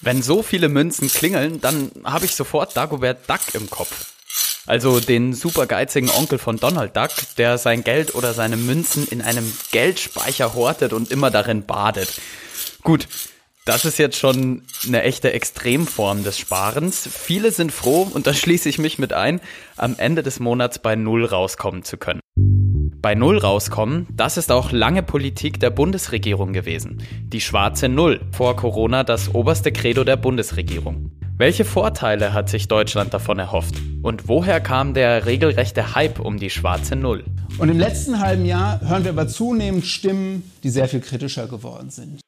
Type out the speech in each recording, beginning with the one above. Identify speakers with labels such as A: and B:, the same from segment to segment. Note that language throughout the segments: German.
A: Wenn so viele Münzen klingeln, dann habe ich sofort Dagobert Duck im Kopf. Also den supergeizigen Onkel von Donald Duck, der sein Geld oder seine Münzen in einem Geldspeicher hortet und immer darin badet. Gut, das ist jetzt schon eine echte Extremform des Sparens. Viele sind froh, und da schließe ich mich mit ein, am Ende des Monats bei Null rauskommen zu können. Bei Null rauskommen, das ist auch lange Politik der Bundesregierung gewesen. Die schwarze Null, vor Corona das oberste Credo der Bundesregierung. Welche Vorteile hat sich Deutschland davon erhofft? Und woher kam der regelrechte Hype um die schwarze Null?
B: Und im letzten halben Jahr hören wir aber zunehmend Stimmen, die sehr viel kritischer geworden sind.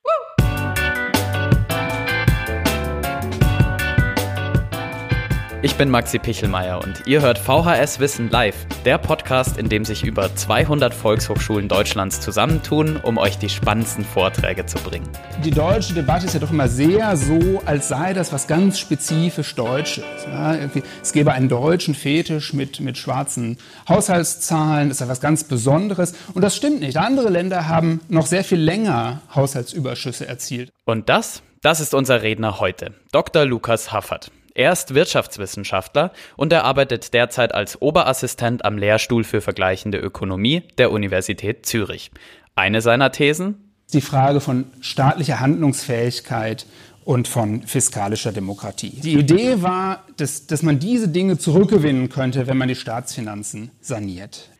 A: Ich bin Maxi Pichelmeier und ihr hört VHS Wissen live, der Podcast, in dem sich über 200 Volkshochschulen Deutschlands zusammentun, um euch die spannendsten Vorträge zu bringen.
B: Die deutsche Debatte ist ja doch immer sehr so, als sei das was ganz spezifisch Deutsches. Ja, es gäbe einen deutschen Fetisch mit, mit schwarzen Haushaltszahlen, das ist ja was ganz Besonderes. Und das stimmt nicht. Andere Länder haben noch sehr viel länger Haushaltsüberschüsse erzielt.
A: Und das, das ist unser Redner heute, Dr. Lukas Haffert. Er ist Wirtschaftswissenschaftler und er arbeitet derzeit als Oberassistent am Lehrstuhl für vergleichende Ökonomie der Universität Zürich. Eine seiner Thesen?
B: Die Frage von staatlicher Handlungsfähigkeit und von fiskalischer Demokratie. Die Idee war, dass, dass man diese Dinge zurückgewinnen könnte, wenn man die Staatsfinanzen saniert.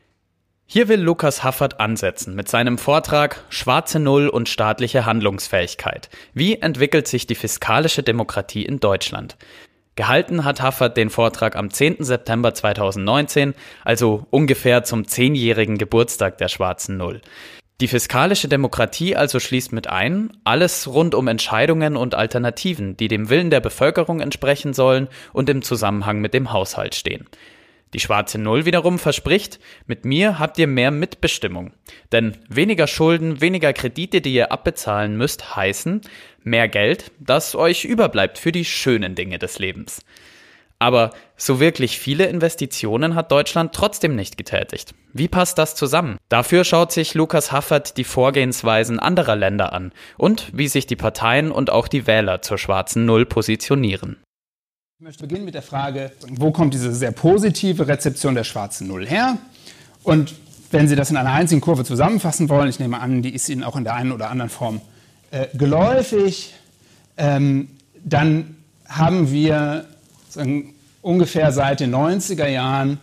A: Hier will Lukas Haffert ansetzen mit seinem Vortrag Schwarze Null und staatliche Handlungsfähigkeit. Wie entwickelt sich die fiskalische Demokratie in Deutschland? Gehalten hat Haffert den Vortrag am 10. September 2019, also ungefähr zum zehnjährigen Geburtstag der Schwarzen Null. Die fiskalische Demokratie also schließt mit ein, alles rund um Entscheidungen und Alternativen, die dem Willen der Bevölkerung entsprechen sollen und im Zusammenhang mit dem Haushalt stehen. Die schwarze Null wiederum verspricht, mit mir habt ihr mehr Mitbestimmung. Denn weniger Schulden, weniger Kredite, die ihr abbezahlen müsst, heißen mehr Geld, das euch überbleibt für die schönen Dinge des Lebens. Aber so wirklich viele Investitionen hat Deutschland trotzdem nicht getätigt. Wie passt das zusammen? Dafür schaut sich Lukas Haffert die Vorgehensweisen anderer Länder an und wie sich die Parteien und auch die Wähler zur schwarzen Null positionieren.
B: Ich möchte beginnen mit der Frage, wo kommt diese sehr positive Rezeption der schwarzen Null her? Und wenn Sie das in einer einzigen Kurve zusammenfassen wollen, ich nehme an, die ist Ihnen auch in der einen oder anderen Form äh, geläufig, ähm, dann haben wir ungefähr seit den 90er Jahren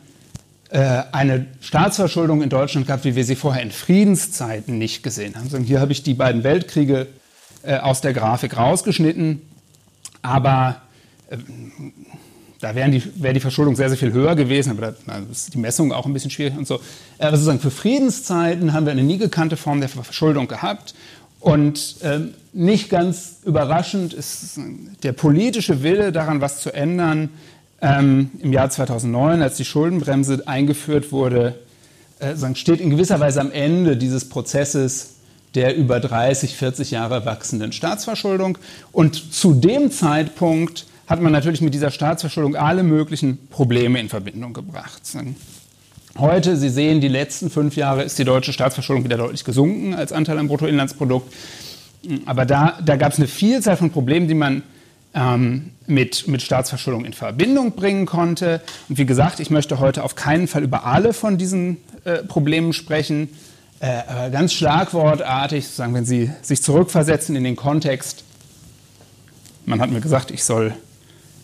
B: äh, eine Staatsverschuldung in Deutschland gehabt, wie wir sie vorher in Friedenszeiten nicht gesehen haben. Also hier habe ich die beiden Weltkriege äh, aus der Grafik rausgeschnitten, aber da wäre die, wär die Verschuldung sehr, sehr viel höher gewesen, aber da ist die Messung auch ein bisschen schwierig und so. Aber sozusagen für Friedenszeiten haben wir eine nie gekannte Form der Verschuldung gehabt. Und ähm, nicht ganz überraschend ist der politische Wille daran, was zu ändern, ähm, im Jahr 2009, als die Schuldenbremse eingeführt wurde, äh, steht in gewisser Weise am Ende dieses Prozesses der über 30, 40 Jahre wachsenden Staatsverschuldung. Und zu dem Zeitpunkt hat man natürlich mit dieser Staatsverschuldung alle möglichen Probleme in Verbindung gebracht. Heute, Sie sehen, die letzten fünf Jahre ist die deutsche Staatsverschuldung wieder deutlich gesunken als Anteil am Bruttoinlandsprodukt. Aber da, da gab es eine Vielzahl von Problemen, die man ähm, mit, mit Staatsverschuldung in Verbindung bringen konnte. Und wie gesagt, ich möchte heute auf keinen Fall über alle von diesen äh, Problemen sprechen. Äh, ganz schlagwortartig, sozusagen, wenn Sie sich zurückversetzen in den Kontext, man hat mir gesagt, ich soll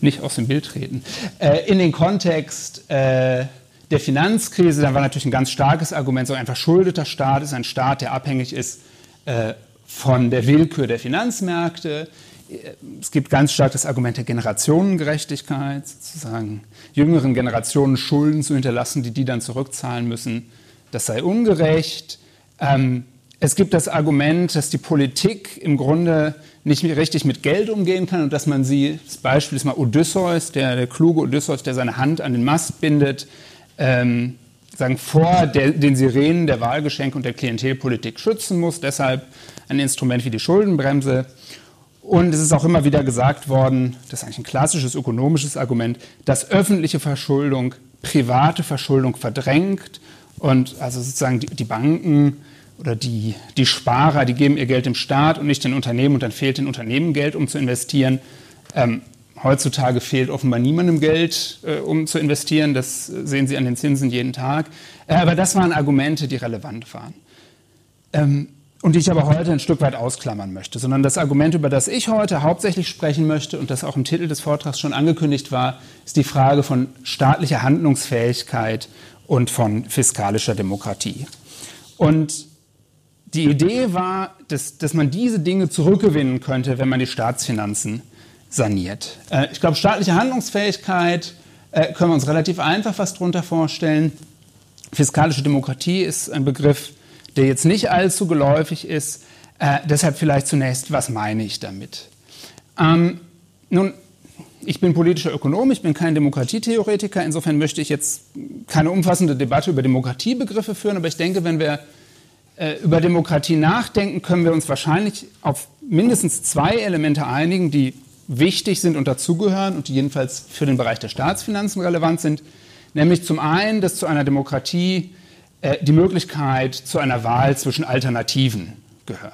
B: nicht aus dem Bild treten, äh, in den Kontext äh, der Finanzkrise, da war natürlich ein ganz starkes Argument, so ein verschuldeter Staat ist ein Staat, der abhängig ist äh, von der Willkür der Finanzmärkte. Es gibt ganz stark das Argument der Generationengerechtigkeit, sozusagen jüngeren Generationen Schulden zu hinterlassen, die die dann zurückzahlen müssen. Das sei ungerecht. Ähm, es gibt das Argument, dass die Politik im Grunde nicht richtig mit Geld umgehen kann und dass man sie, das Beispiel ist mal Odysseus, der, der kluge Odysseus, der seine Hand an den Mast bindet, ähm, sagen, vor der, den Sirenen der Wahlgeschenke und der Klientelpolitik schützen muss. Deshalb ein Instrument wie die Schuldenbremse. Und es ist auch immer wieder gesagt worden, das ist eigentlich ein klassisches ökonomisches Argument, dass öffentliche Verschuldung private Verschuldung verdrängt und also sozusagen die, die Banken oder die, die Sparer, die geben ihr Geld dem Staat und nicht den Unternehmen und dann fehlt den Unternehmen Geld, um zu investieren. Ähm, heutzutage fehlt offenbar niemandem Geld, äh, um zu investieren. Das sehen Sie an den Zinsen jeden Tag. Äh, aber das waren Argumente, die relevant waren. Ähm, und die ich aber heute ein Stück weit ausklammern möchte, sondern das Argument, über das ich heute hauptsächlich sprechen möchte und das auch im Titel des Vortrags schon angekündigt war, ist die Frage von staatlicher Handlungsfähigkeit und von fiskalischer Demokratie. Und die Idee war, dass, dass man diese Dinge zurückgewinnen könnte, wenn man die Staatsfinanzen saniert. Äh, ich glaube, staatliche Handlungsfähigkeit äh, können wir uns relativ einfach was darunter vorstellen. Fiskalische Demokratie ist ein Begriff, der jetzt nicht allzu geläufig ist. Äh, deshalb vielleicht zunächst, was meine ich damit? Ähm, nun, ich bin politischer Ökonom, ich bin kein Demokratietheoretiker, insofern möchte ich jetzt keine umfassende Debatte über Demokratiebegriffe führen, aber ich denke, wenn wir über Demokratie nachdenken, können wir uns wahrscheinlich auf mindestens zwei Elemente einigen, die wichtig sind und dazugehören und die jedenfalls für den Bereich der Staatsfinanzen relevant sind. Nämlich zum einen, dass zu einer Demokratie äh, die Möglichkeit zu einer Wahl zwischen Alternativen gehört.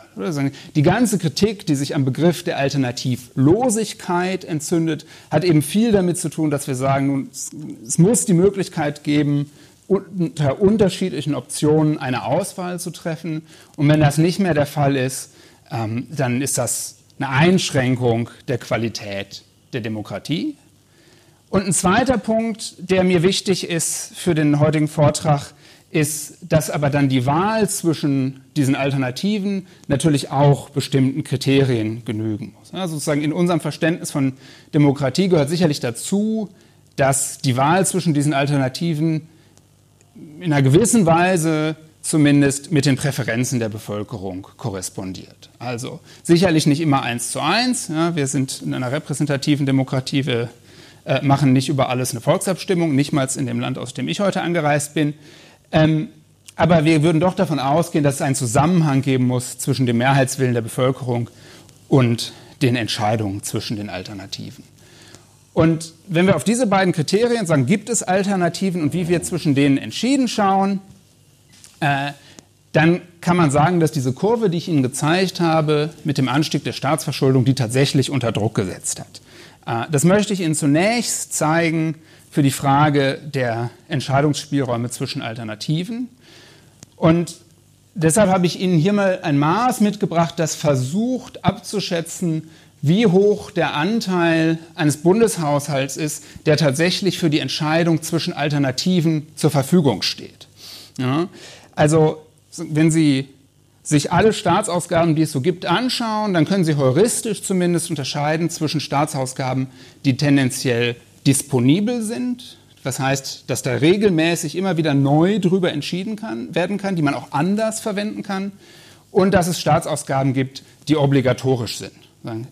B: Die ganze Kritik, die sich am Begriff der Alternativlosigkeit entzündet, hat eben viel damit zu tun, dass wir sagen, es muss die Möglichkeit geben, unter unterschiedlichen Optionen eine Auswahl zu treffen. Und wenn das nicht mehr der Fall ist, ähm, dann ist das eine Einschränkung der Qualität der Demokratie. Und ein zweiter Punkt, der mir wichtig ist für den heutigen Vortrag, ist, dass aber dann die Wahl zwischen diesen Alternativen natürlich auch bestimmten Kriterien genügen muss. Also sozusagen in unserem Verständnis von Demokratie gehört sicherlich dazu, dass die Wahl zwischen diesen Alternativen in einer gewissen Weise zumindest mit den Präferenzen der Bevölkerung korrespondiert. Also sicherlich nicht immer eins zu eins. Ja, wir sind in einer repräsentativen Demokratie, wir äh, machen nicht über alles eine Volksabstimmung, nicht mal in dem Land, aus dem ich heute angereist bin. Ähm, aber wir würden doch davon ausgehen, dass es einen Zusammenhang geben muss zwischen dem Mehrheitswillen der Bevölkerung und den Entscheidungen zwischen den Alternativen. Und wenn wir auf diese beiden Kriterien sagen, gibt es Alternativen und wie wir zwischen denen entschieden schauen, äh, dann kann man sagen, dass diese Kurve, die ich Ihnen gezeigt habe, mit dem Anstieg der Staatsverschuldung, die tatsächlich unter Druck gesetzt hat. Äh, das möchte ich Ihnen zunächst zeigen für die Frage der Entscheidungsspielräume zwischen Alternativen. Und deshalb habe ich Ihnen hier mal ein Maß mitgebracht, das versucht abzuschätzen, wie hoch der Anteil eines Bundeshaushalts ist, der tatsächlich für die Entscheidung zwischen Alternativen zur Verfügung steht. Ja, also wenn Sie sich alle Staatsausgaben, die es so gibt, anschauen, dann können Sie heuristisch zumindest unterscheiden zwischen Staatsausgaben, die tendenziell disponibel sind. Das heißt, dass da regelmäßig immer wieder neu drüber entschieden kann, werden kann, die man auch anders verwenden kann. Und dass es Staatsausgaben gibt, die obligatorisch sind.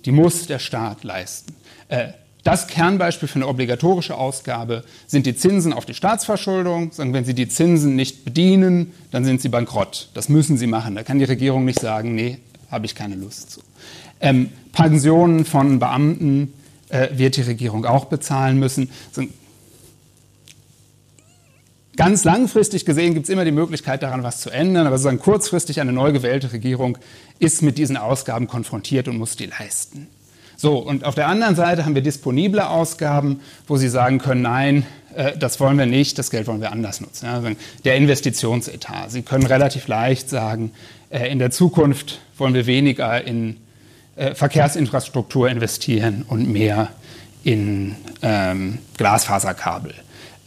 B: Die muss der Staat leisten. Äh, das Kernbeispiel für eine obligatorische Ausgabe sind die Zinsen auf die Staatsverschuldung. Wenn Sie die Zinsen nicht bedienen, dann sind Sie bankrott. Das müssen Sie machen. Da kann die Regierung nicht sagen, nee, habe ich keine Lust zu. Ähm, Pensionen von Beamten äh, wird die Regierung auch bezahlen müssen. Ganz langfristig gesehen gibt es immer die Möglichkeit, daran was zu ändern, aber sozusagen kurzfristig eine neu gewählte Regierung ist mit diesen Ausgaben konfrontiert und muss die leisten. So, und auf der anderen Seite haben wir disponible Ausgaben, wo Sie sagen können, nein, äh, das wollen wir nicht, das Geld wollen wir anders nutzen. Ja, der Investitionsetat. Sie können relativ leicht sagen, äh, in der Zukunft wollen wir weniger in äh, Verkehrsinfrastruktur investieren und mehr in ähm, Glasfaserkabel.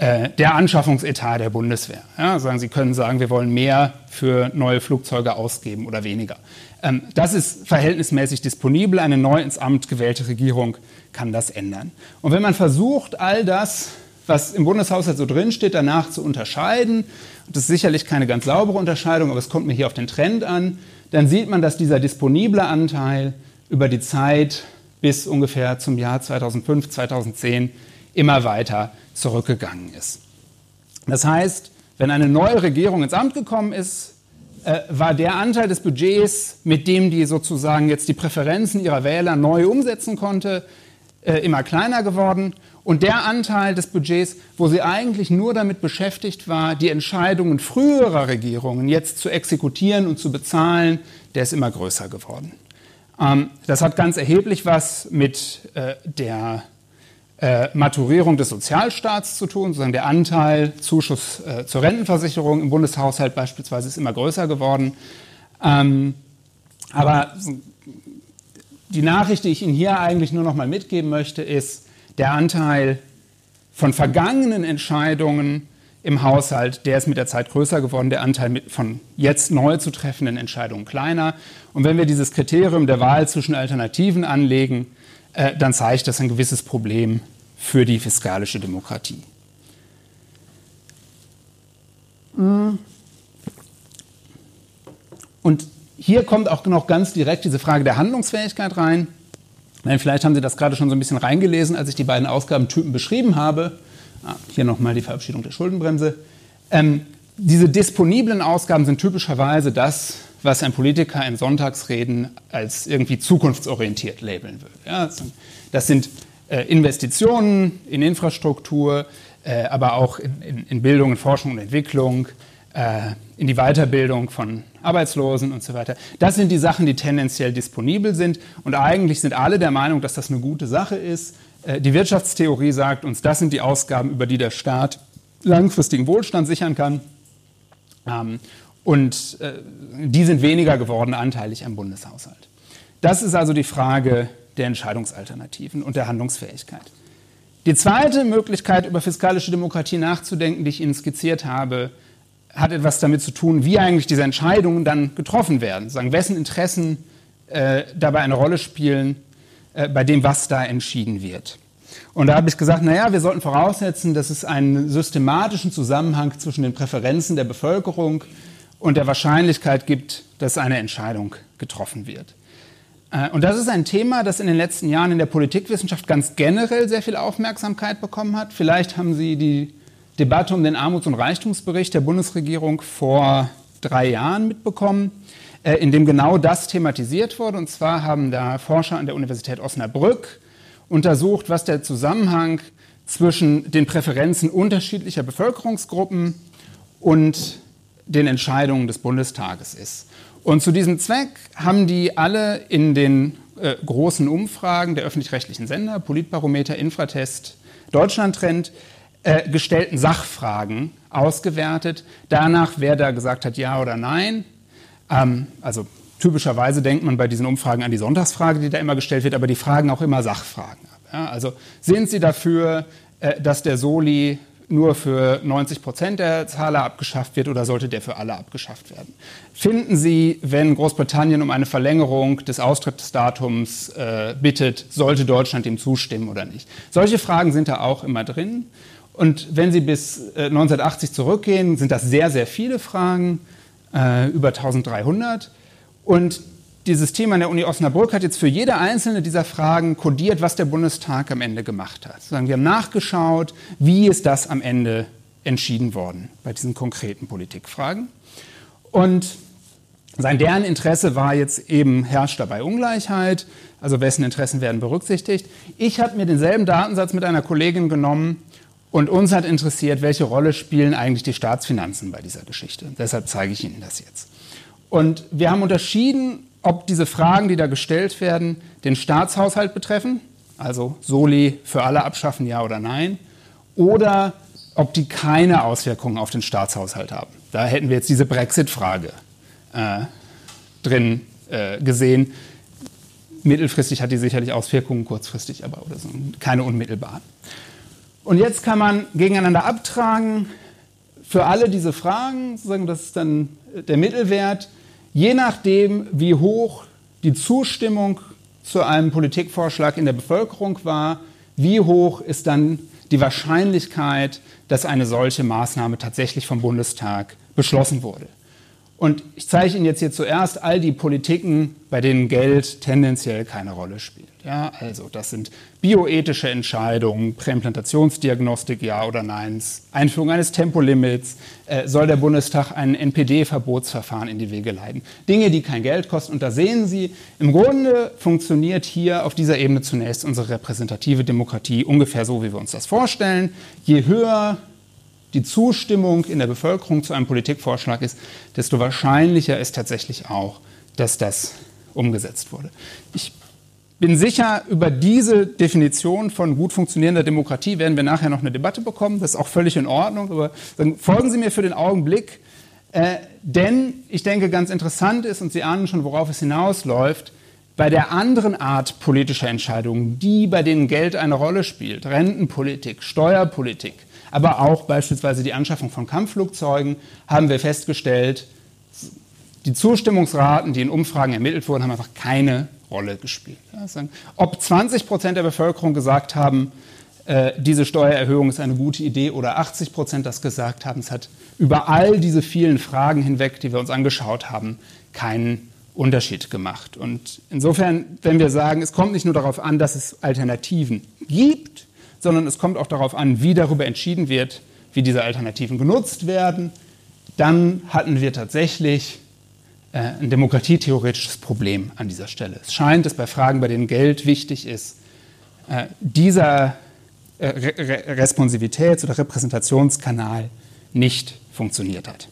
B: Äh, der Anschaffungsetat der Bundeswehr. Ja, sagen, Sie können sagen, wir wollen mehr für neue Flugzeuge ausgeben oder weniger. Ähm, das ist verhältnismäßig disponibel. Eine neu ins Amt gewählte Regierung kann das ändern. Und wenn man versucht, all das, was im Bundeshaushalt so drinsteht, danach zu unterscheiden, das ist sicherlich keine ganz saubere Unterscheidung, aber es kommt mir hier auf den Trend an, dann sieht man, dass dieser disponible Anteil über die Zeit bis ungefähr zum Jahr 2005, 2010 immer weiter zurückgegangen ist. Das heißt, wenn eine neue Regierung ins Amt gekommen ist, äh, war der Anteil des Budgets, mit dem die sozusagen jetzt die Präferenzen ihrer Wähler neu umsetzen konnte, äh, immer kleiner geworden. Und der Anteil des Budgets, wo sie eigentlich nur damit beschäftigt war, die Entscheidungen früherer Regierungen jetzt zu exekutieren und zu bezahlen, der ist immer größer geworden. Ähm, das hat ganz erheblich was mit äh, der äh, Maturierung des Sozialstaats zu tun. Sozusagen der Anteil Zuschuss äh, zur Rentenversicherung im Bundeshaushalt beispielsweise ist immer größer geworden. Ähm, aber die Nachricht, die ich Ihnen hier eigentlich nur noch mal mitgeben möchte, ist, der Anteil von vergangenen Entscheidungen im Haushalt, der ist mit der Zeit größer geworden, der Anteil von jetzt neu zu treffenden Entscheidungen kleiner. Und wenn wir dieses Kriterium der Wahl zwischen Alternativen anlegen, äh, dann zeigt das ein gewisses Problem für die fiskalische Demokratie. Und hier kommt auch noch ganz direkt diese Frage der Handlungsfähigkeit rein. Vielleicht haben Sie das gerade schon so ein bisschen reingelesen, als ich die beiden Ausgabentypen beschrieben habe. Ah, hier nochmal die Verabschiedung der Schuldenbremse. Ähm, diese disponiblen Ausgaben sind typischerweise das, was ein Politiker in Sonntagsreden als irgendwie zukunftsorientiert labeln würde. Ja, das sind Investitionen in Infrastruktur, äh, aber auch in, in, Bildung, in Forschung und Entwicklung, äh, in die Weiterbildung von Arbeitslosen und so weiter. Das sind die Sachen, die tendenziell disponibel sind. Und eigentlich sind alle der Meinung, dass das eine gute Sache ist. Äh, die Wirtschaftstheorie sagt uns, das sind die Ausgaben, über die der Staat langfristigen Wohlstand sichern kann. Ähm, und äh, die sind weniger geworden anteilig am Bundeshaushalt. Das ist also die Frage der Entscheidungsalternativen und der Handlungsfähigkeit. Die zweite Möglichkeit, über fiskalische Demokratie nachzudenken, die ich Ihnen skizziert habe, hat etwas damit zu tun, wie eigentlich diese Entscheidungen dann getroffen werden. Sagen, wessen Interessen äh, dabei eine Rolle spielen, äh, bei dem, was da entschieden wird. Und da habe ich gesagt, naja, wir sollten voraussetzen, dass es einen systematischen Zusammenhang zwischen den Präferenzen der Bevölkerung und der Wahrscheinlichkeit gibt, dass eine Entscheidung getroffen wird. Äh, und das ist ein Thema, das in den letzten Jahren in der Politikwissenschaft ganz generell sehr viel Aufmerksamkeit bekommen hat. Vielleicht haben Sie die Debatte um den Armuts- und Reichtumsbericht der Bundesregierung vor drei Jahren mitbekommen. Äh, in dem genau das thematisiert wurde. Und zwar haben da Forscher an der Universität Osnabrück untersucht, was der Zusammenhang zwischen den Präferenzen unterschiedlicher Bevölkerungsgruppen und den Entscheidungen des Bundestages ist. Und zu diesem Zweck haben die alle in den äh, großen Umfragen der öffentlich-rechtlichen Sender, Politbarometer, Infratest, Deutschlandtrend, äh, gestellten Sachfragen ausgewertet, danach, wer da gesagt hat ja oder nein, ähm, also typischerweise denkt man bei diesen Umfragen an die Sonntagsfrage, die da immer gestellt wird, aber die fragen auch immer Sachfragen. Ja, also sind Sie dafür, äh, dass der Soli nur für 90 Prozent der Zahler abgeschafft wird oder sollte der für alle abgeschafft werden? Finden Sie, wenn Großbritannien um eine Verlängerung des Austrittsdatums äh, bittet, sollte Deutschland dem zustimmen oder nicht? Solche Fragen sind da auch immer drin. Und wenn Sie bis äh, 1980 zurückgehen, sind das sehr, sehr viele Fragen äh, über 1300. Und dieses Thema an der Uni Osnabrück hat jetzt für jede einzelne dieser Fragen kodiert, was der Bundestag am Ende gemacht hat. wir haben nachgeschaut, wie ist das am Ende entschieden worden bei diesen konkreten Politikfragen. Und sein deren Interesse war jetzt eben, herrscht dabei Ungleichheit, also wessen Interessen werden berücksichtigt. Ich habe mir denselben Datensatz mit einer Kollegin genommen und uns hat interessiert, welche Rolle spielen eigentlich die Staatsfinanzen bei dieser Geschichte. Deshalb zeige ich Ihnen das jetzt. Und wir haben unterschieden, ob diese Fragen, die da gestellt werden, den Staatshaushalt betreffen, also Soli für alle abschaffen, ja oder nein, oder ob die keine Auswirkungen auf den Staatshaushalt haben. Da hätten wir jetzt diese Brexit-Frage äh, drin äh, gesehen. Mittelfristig hat die sicherlich Auswirkungen, kurzfristig aber oder so, keine unmittelbaren. Und jetzt kann man gegeneinander abtragen für alle diese Fragen, sozusagen, das ist dann der Mittelwert, je nachdem, wie hoch die Zustimmung zu einem Politikvorschlag in der Bevölkerung war, wie hoch ist dann die Wahrscheinlichkeit, dass eine solche Maßnahme tatsächlich vom Bundestag beschlossen wurde. Und ich zeige Ihnen jetzt hier zuerst all die Politiken, bei denen Geld tendenziell keine Rolle spielt. Ja, also das sind bioethische Entscheidungen, Präimplantationsdiagnostik, ja oder nein, Einführung eines Tempolimits, äh, soll der Bundestag ein NPD-Verbotsverfahren in die Wege leiten. Dinge, die kein Geld kosten. Und da sehen Sie, im Grunde funktioniert hier auf dieser Ebene zunächst unsere repräsentative Demokratie ungefähr so, wie wir uns das vorstellen. Je höher die Zustimmung in der Bevölkerung zu einem Politikvorschlag ist, desto wahrscheinlicher ist tatsächlich auch, dass das umgesetzt wurde. Ich bin sicher, über diese Definition von gut funktionierender Demokratie werden wir nachher noch eine Debatte bekommen. Das ist auch völlig in Ordnung. Aber folgen Sie mir für den Augenblick. Äh, denn ich denke, ganz interessant ist, und Sie ahnen schon, worauf es hinausläuft, bei der anderen Art politischer Entscheidungen, die bei denen Geld eine Rolle spielt, Rentenpolitik, Steuerpolitik, aber auch beispielsweise die Anschaffung von Kampfflugzeugen, haben wir festgestellt, die Zustimmungsraten, die in Umfragen ermittelt wurden, haben einfach keine Rolle gespielt. Ob 20 Prozent der Bevölkerung gesagt haben, äh, diese Steuererhöhung ist eine gute Idee oder 80 Prozent das gesagt haben, es hat über all diese vielen Fragen hinweg, die wir uns angeschaut haben, keinen Unterschied gemacht. Und insofern, wenn wir sagen, es kommt nicht nur darauf an, dass es Alternativen gibt, sondern es kommt auch darauf an, wie darüber entschieden wird, wie diese Alternativen genutzt werden, dann hatten wir tatsächlich äh, ein demokratietheoretisches Problem an dieser Stelle. Es scheint, dass bei Fragen, bei denen Geld wichtig ist, äh, dieser äh, Re Responsivitäts- oder Repräsentationskanal nicht funktioniert hat.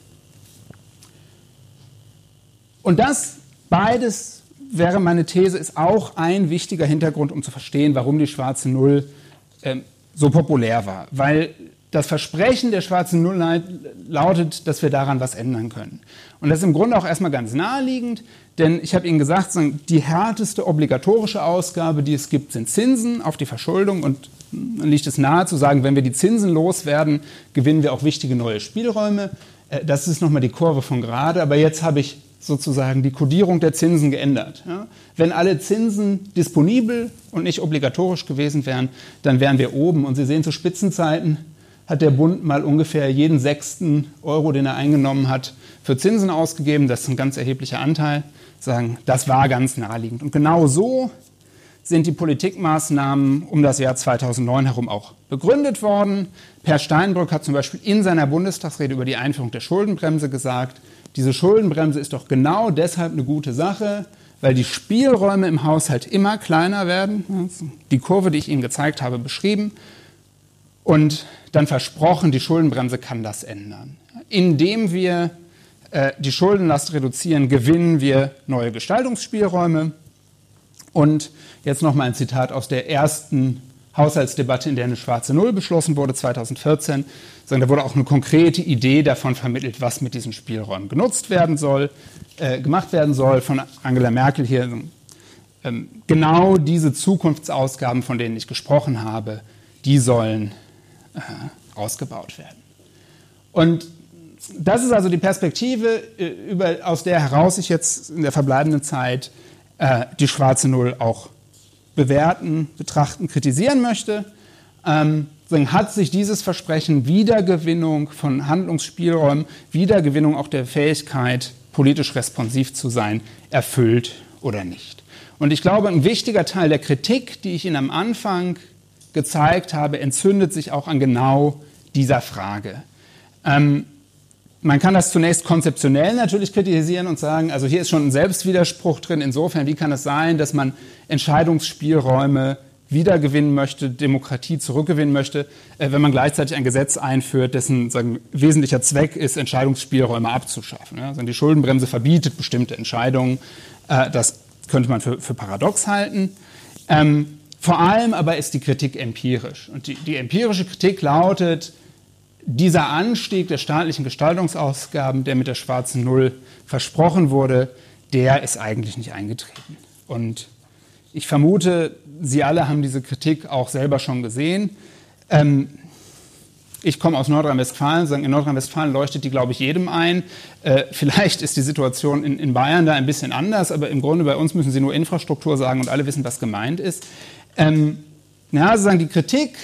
B: Und das beides wäre meine These, ist auch ein wichtiger Hintergrund, um zu verstehen, warum die schwarze Null ähm, so populär war. Weil das Versprechen der schwarzen Null lautet, dass wir daran was ändern können. Und das ist im Grunde auch erstmal ganz naheliegend, denn ich habe Ihnen gesagt, die härteste obligatorische Ausgabe, die es gibt, sind Zinsen auf die Verschuldung. Und dann liegt es nahe zu sagen, wenn wir die Zinsen loswerden, gewinnen wir auch wichtige neue Spielräume. Äh, das ist nochmal die Kurve von gerade. Aber jetzt habe ich sozusagen die Kodierung der Zinsen geändert. Ja? Wenn alle Zinsen disponibel und nicht obligatorisch gewesen wären, dann wären wir oben. Und Sie sehen, zu Spitzenzeiten hat der Bund mal ungefähr jeden sechsten Euro, den er eingenommen hat, für Zinsen ausgegeben. Das ist ein ganz erheblicher Anteil. Sagen, das war ganz naheliegend. Und genau so sind die Politikmaßnahmen um das Jahr 2009 herum auch begründet worden. Per Steinbrück hat zum Beispiel in seiner Bundestagsrede über die Einführung der Schuldenbremse gesagt, diese Schuldenbremse ist doch genau deshalb eine gute Sache, weil die Spielräume im Haushalt immer kleiner werden. Die Kurve, die ich Ihnen gezeigt habe, beschrieben. Und dann versprochen, die Schuldenbremse kann das ändern. Indem wir äh, die Schuldenlast reduzieren, gewinnen wir neue Gestaltungsspielräume. Und jetzt nochmal ein Zitat aus der ersten Haushaltsdebatte, in der eine schwarze Null beschlossen wurde, 2014. Da wurde auch eine konkrete Idee davon vermittelt, was mit diesen Spielräumen genutzt werden soll, äh, gemacht werden soll von Angela Merkel hier. Ähm, genau diese Zukunftsausgaben, von denen ich gesprochen habe, die sollen äh, ausgebaut werden. Und das ist also die Perspektive, äh, über, aus der heraus ich jetzt in der verbleibenden Zeit äh, die schwarze Null auch bewerten, betrachten, kritisieren möchte. Ähm, hat sich dieses Versprechen Wiedergewinnung von Handlungsspielräumen, Wiedergewinnung auch der Fähigkeit, politisch responsiv zu sein, erfüllt oder nicht. Und ich glaube, ein wichtiger Teil der Kritik, die ich Ihnen am Anfang gezeigt habe, entzündet sich auch an genau dieser Frage. Ähm, man kann das zunächst konzeptionell natürlich kritisieren und sagen, also hier ist schon ein Selbstwiderspruch drin. Insofern, wie kann es sein, dass man Entscheidungsspielräume wiedergewinnen möchte, Demokratie zurückgewinnen möchte, äh, wenn man gleichzeitig ein Gesetz einführt, dessen sagen, wesentlicher Zweck ist, Entscheidungsspielräume abzuschaffen. Also die Schuldenbremse verbietet bestimmte Entscheidungen. Äh, das könnte man für, für paradox halten. Ähm, vor allem aber ist die Kritik empirisch. Und die, die empirische Kritik lautet, dieser Anstieg der staatlichen Gestaltungsausgaben, der mit der schwarzen Null versprochen wurde, der ist eigentlich nicht eingetreten. Und ich vermute, Sie alle haben diese Kritik auch selber schon gesehen. Ähm, ich komme aus Nordrhein-Westfalen, in Nordrhein-Westfalen leuchtet die, glaube ich, jedem ein. Äh, vielleicht ist die Situation in, in, Bayern da ein bisschen anders, aber im Grunde bei uns müssen Sie nur Infrastruktur sagen und alle wissen, was gemeint ist. Ähm, ja, sozusagen die Kritik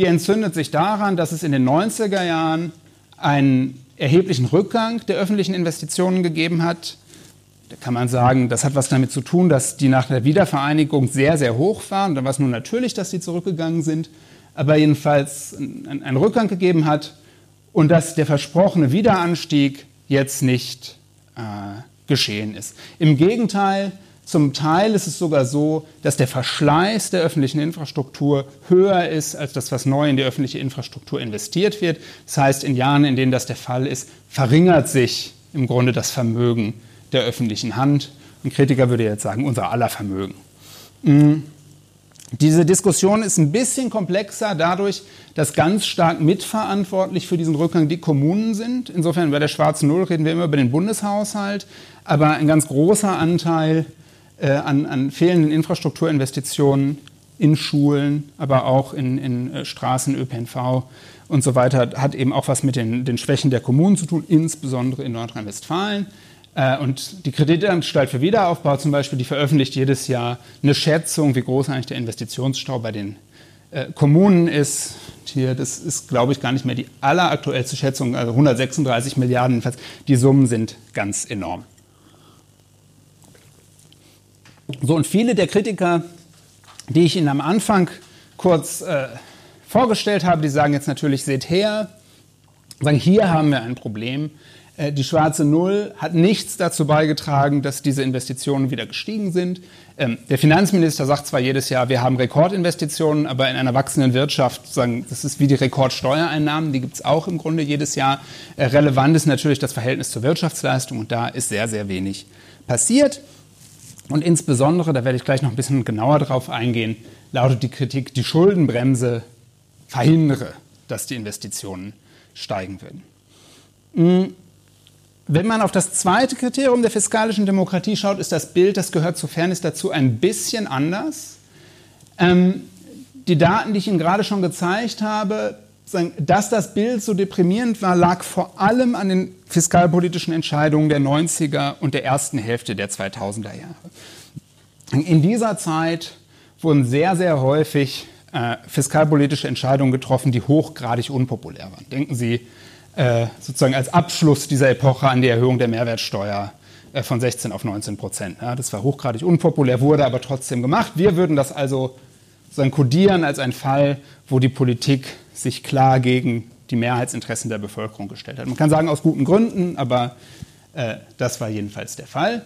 B: die entzündet sich daran, dass es in den 90er Jahren einen erheblichen Rückgang der öffentlichen Investitionen gegeben hat. Da kann man sagen, das hat was damit zu tun, dass die nach der Wiedervereinigung sehr, sehr hoch waren. Da war es nur natürlich, dass sie zurückgegangen sind, aber jedenfalls einen Rückgang gegeben hat und dass der versprochene Wiederanstieg jetzt nicht äh, geschehen ist. Im Gegenteil, zum Teil ist es sogar so, dass der Verschleiß der öffentlichen Infrastruktur höher ist als das, was neu in die öffentliche Infrastruktur investiert wird. Das heißt, in Jahren, in denen das der Fall ist, verringert sich im Grunde das Vermögen der öffentlichen Hand. Ein Kritiker würde jetzt sagen, unser aller Vermögen. Mhm. Diese Diskussion ist ein bisschen komplexer dadurch, dass ganz stark mitverantwortlich für diesen Rückgang die Kommunen sind. Insofern bei der schwarzen Null reden wir immer über den Bundeshaushalt, aber ein ganz großer Anteil äh, an, an, fehlenden Infrastrukturinvestitionen in Schulen, aber auch in, in äh, Straßen, ÖPNV und so weiter hat eben auch was mit den, den Schwächen der Kommunen zu tun, insbesondere in Nordrhein-Westfalen. Äh, und die Kreditanstalt für Wiederaufbau zum Beispiel, die veröffentlicht jedes Jahr eine Schätzung, wie groß eigentlich der Investitionsstau bei den äh, Kommunen ist. Hier, das ist, glaube ich, gar nicht mehr die alleraktuellste Schätzung, also 136 Milliarden. Die Summen sind ganz enorm. So, und viele der Kritiker, die ich Ihnen am Anfang kurz äh, vorgestellt habe, die sagen jetzt natürlich, seht her, sagen, hier haben wir ein Problem. Äh, die schwarze Null hat nichts dazu beigetragen, dass diese Investitionen wieder gestiegen sind. Ähm, der Finanzminister sagt zwar jedes Jahr, wir haben Rekordinvestitionen, aber in einer wachsenden Wirtschaft, sagen, das ist wie die Rekordsteuereinnahmen, die gibt es auch im Grunde jedes Jahr. Äh, relevant ist natürlich das Verhältnis zur Wirtschaftsleistung und da ist sehr, sehr wenig passiert. Und insbesondere, da werde ich gleich noch ein bisschen genauer drauf eingehen, lautet die Kritik, die Schuldenbremse verhindere, dass die Investitionen steigen würden. Hm, wenn man auf das zweite Kriterium der fiskalischen Demokratie schaut, ist das Bild, das gehört zu Fairness dazu, ein bisschen anders. Ähm, die Daten, die ich Ihnen gerade schon gezeigt habe, dass das Bild so deprimierend war, lag vor allem an den fiskalpolitischen Entscheidungen der 90er und der ersten Hälfte der 2000er Jahre. In dieser Zeit wurden sehr, sehr häufig äh, fiskalpolitische Entscheidungen getroffen, die hochgradig unpopulär waren. Denken Sie äh, sozusagen als Abschluss dieser Epoche an die Erhöhung der Mehrwertsteuer äh, von 16 auf 19 Prozent. Ja, das war hochgradig unpopulär, wurde aber trotzdem gemacht. Wir würden das also sozusagen kodieren als ein Fall, wo die Politik sich klar gegen die Mehrheitsinteressen der Bevölkerung gestellt hat. Man kann sagen aus guten Gründen, aber äh, das war jedenfalls der Fall.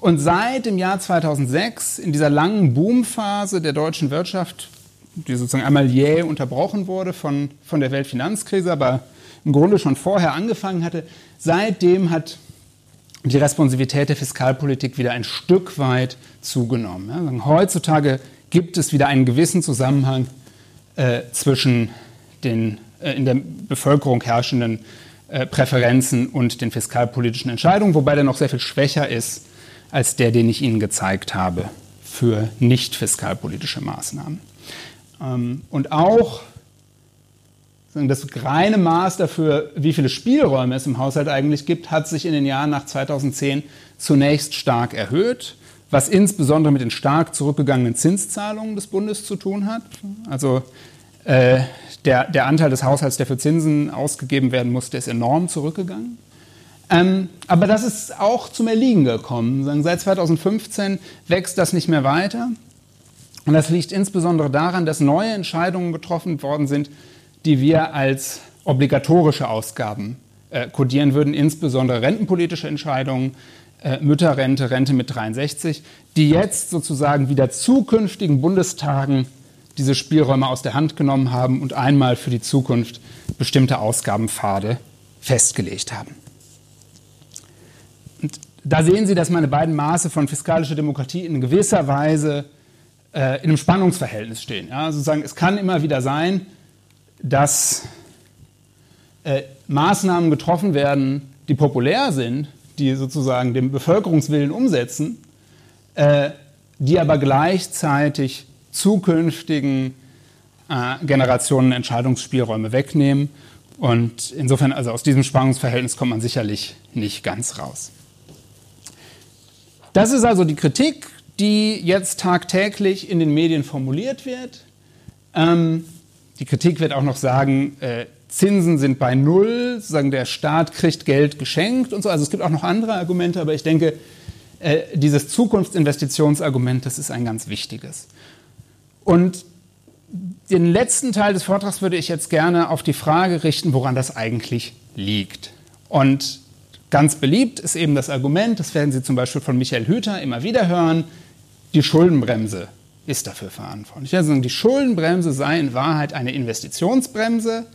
B: Und seit dem Jahr 2006, in dieser langen Boomphase der deutschen Wirtschaft, die sozusagen einmal jäh unterbrochen wurde von, von der Weltfinanzkrise, aber im Grunde schon vorher angefangen hatte. Seitdem hat die Responsivität der Fiskalpolitik wieder ein Stück weit zugenommen. Ja, heutzutage gibt es wieder einen gewissen Zusammenhang äh, zwischen den äh, in der Bevölkerung herrschenden äh, Präferenzen und den fiskalpolitischen Entscheidungen, wobei der noch sehr viel schwächer ist als der, den ich Ihnen gezeigt habe für nicht fiskalpolitische Maßnahmen. Ähm, und auch das reine Maß dafür, wie viele Spielräume es im Haushalt eigentlich gibt, hat sich in den Jahren nach 2010 zunächst stark erhöht, was insbesondere mit den stark zurückgegangenen Zinszahlungen des Bundes zu tun hat. Also äh, der, der, Anteil des Haushalts, der für Zinsen ausgegeben werden musste, ist enorm zurückgegangen. Ähm, aber das ist auch zum Erliegen gekommen. Seit 2015 wächst das nicht mehr weiter. Und das liegt insbesondere daran, dass neue Entscheidungen getroffen worden sind, die wir als obligatorische Ausgaben äh, kodieren würden, insbesondere rentenpolitische Entscheidungen, äh, Mütterrente, Rente mit 63, die jetzt sozusagen wieder zukünftigen Bundestagen diese Spielräume aus der Hand genommen haben und einmal für die Zukunft bestimmte Ausgabenpfade festgelegt haben. Und da sehen Sie, dass meine beiden Maße von fiskalischer Demokratie in gewisser Weise äh, in einem Spannungsverhältnis stehen. Ja, sozusagen, es kann immer wieder sein, dass äh, Maßnahmen getroffen werden, die populär sind, die sozusagen den Bevölkerungswillen umsetzen, äh, die aber gleichzeitig zukünftigen äh, Generationen Entscheidungsspielräume wegnehmen. Und insofern, also aus diesem Spannungsverhältnis kommt man sicherlich nicht ganz raus. Das ist also die Kritik, die jetzt tagtäglich in den Medien formuliert wird. Ähm, die Kritik wird auch noch sagen, äh, Zinsen sind bei Null, sozusagen der Staat kriegt Geld geschenkt und so. Also es gibt auch noch andere Argumente, aber ich denke, äh, dieses Zukunftsinvestitionsargument, das ist ein ganz wichtiges. Und den letzten Teil des Vortrags würde ich jetzt gerne auf die Frage richten, woran das eigentlich liegt. Und ganz beliebt ist eben das Argument, das werden Sie zum Beispiel von Michael Hüter immer wieder hören, die Schuldenbremse ist dafür verantwortlich. Also die Schuldenbremse sei in Wahrheit eine Investitionsbremse,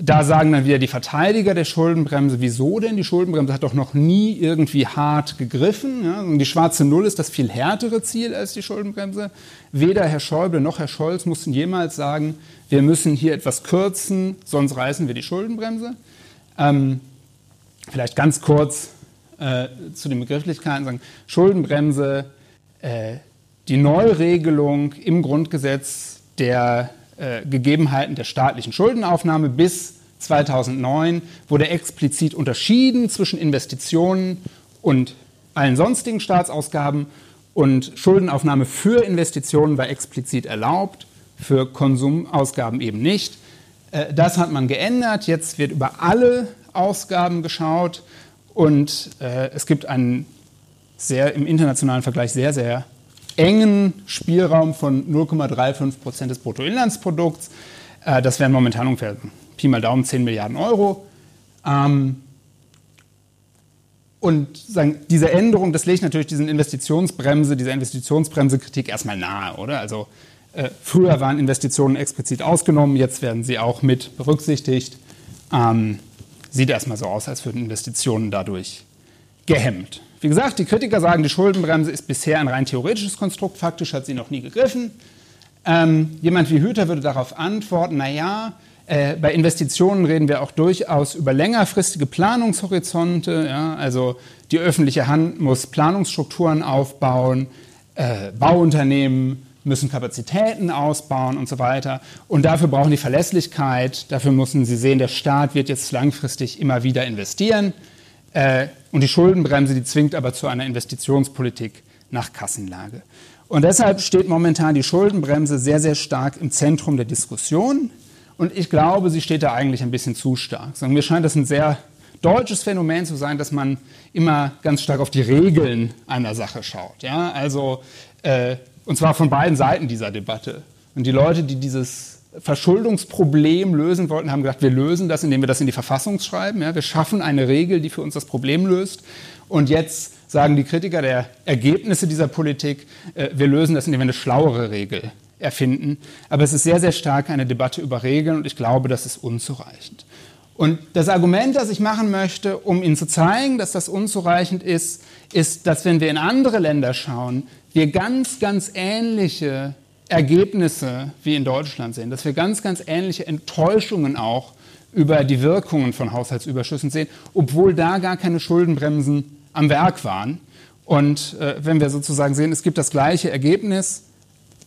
B: da sagen dann wieder die Verteidiger der Schuldenbremse, wieso denn? Die Schuldenbremse hat doch noch nie irgendwie hart gegriffen. Ja? Die schwarze Null ist das viel härtere Ziel als die Schuldenbremse. Weder Herr Schäuble noch Herr Scholz mussten jemals sagen, wir müssen hier etwas kürzen, sonst reißen wir die Schuldenbremse. Ähm, vielleicht ganz kurz äh, zu den Begrifflichkeiten sagen. Schuldenbremse, äh, die Neuregelung im Grundgesetz der äh, Gegebenheiten der staatlichen Schuldenaufnahme bis 2009 wurde explizit unterschieden zwischen Investitionen und allen sonstigen Staatsausgaben und Schuldenaufnahme für Investitionen war explizit erlaubt, für Konsumausgaben eben nicht. Äh, das hat man geändert. Jetzt wird über alle Ausgaben geschaut und äh, es gibt einen sehr im internationalen Vergleich sehr, sehr engen Spielraum von 0,35 Prozent des Bruttoinlandsprodukts. Äh, das wären momentan ungefähr Pi mal Daumen 10 Milliarden Euro. Ähm, und sagen, diese Änderung, das legt natürlich diesen Investitionsbremse, dieser Investitionsbremse-Kritik erstmal nahe, oder? Also äh, früher waren Investitionen explizit ausgenommen, jetzt werden sie auch mit berücksichtigt. Ähm, sieht erstmal so aus, als würden Investitionen dadurch gehemmt. Wie gesagt, die Kritiker sagen, die Schuldenbremse ist bisher ein rein theoretisches Konstrukt, faktisch hat sie noch nie gegriffen. Ähm, jemand wie Hüter würde darauf antworten, naja, äh, bei Investitionen reden wir auch durchaus über längerfristige Planungshorizonte. Ja? Also die öffentliche Hand muss Planungsstrukturen aufbauen, äh, Bauunternehmen müssen Kapazitäten ausbauen und so weiter. Und dafür brauchen die Verlässlichkeit, dafür müssen sie sehen, der Staat wird jetzt langfristig immer wieder investieren. Äh, und die Schuldenbremse, die zwingt aber zu einer Investitionspolitik nach Kassenlage. Und deshalb steht momentan die Schuldenbremse sehr, sehr stark im Zentrum der Diskussion. Und ich glaube, sie steht da eigentlich ein bisschen zu stark. Mir scheint das ein sehr deutsches Phänomen zu sein, dass man immer ganz stark auf die Regeln einer Sache schaut. Ja? Also, äh, und zwar von beiden Seiten dieser Debatte. Und die Leute, die dieses Verschuldungsproblem lösen wollten, haben gesagt, wir lösen das, indem wir das in die Verfassung schreiben. Ja, wir schaffen eine Regel, die für uns das Problem löst. Und jetzt sagen die Kritiker der Ergebnisse dieser Politik, äh, wir lösen das, indem wir eine schlauere Regel erfinden. Aber es ist sehr, sehr stark eine Debatte über Regeln und ich glaube, das ist unzureichend. Und das Argument, das ich machen möchte, um Ihnen zu zeigen, dass das unzureichend ist, ist, dass wenn wir in andere Länder schauen, wir ganz, ganz ähnliche Ergebnisse wie in Deutschland sehen, dass wir ganz, ganz ähnliche Enttäuschungen auch über die Wirkungen von Haushaltsüberschüssen sehen, obwohl da gar keine Schuldenbremsen am Werk waren. Und äh, wenn wir sozusagen sehen, es gibt das gleiche Ergebnis,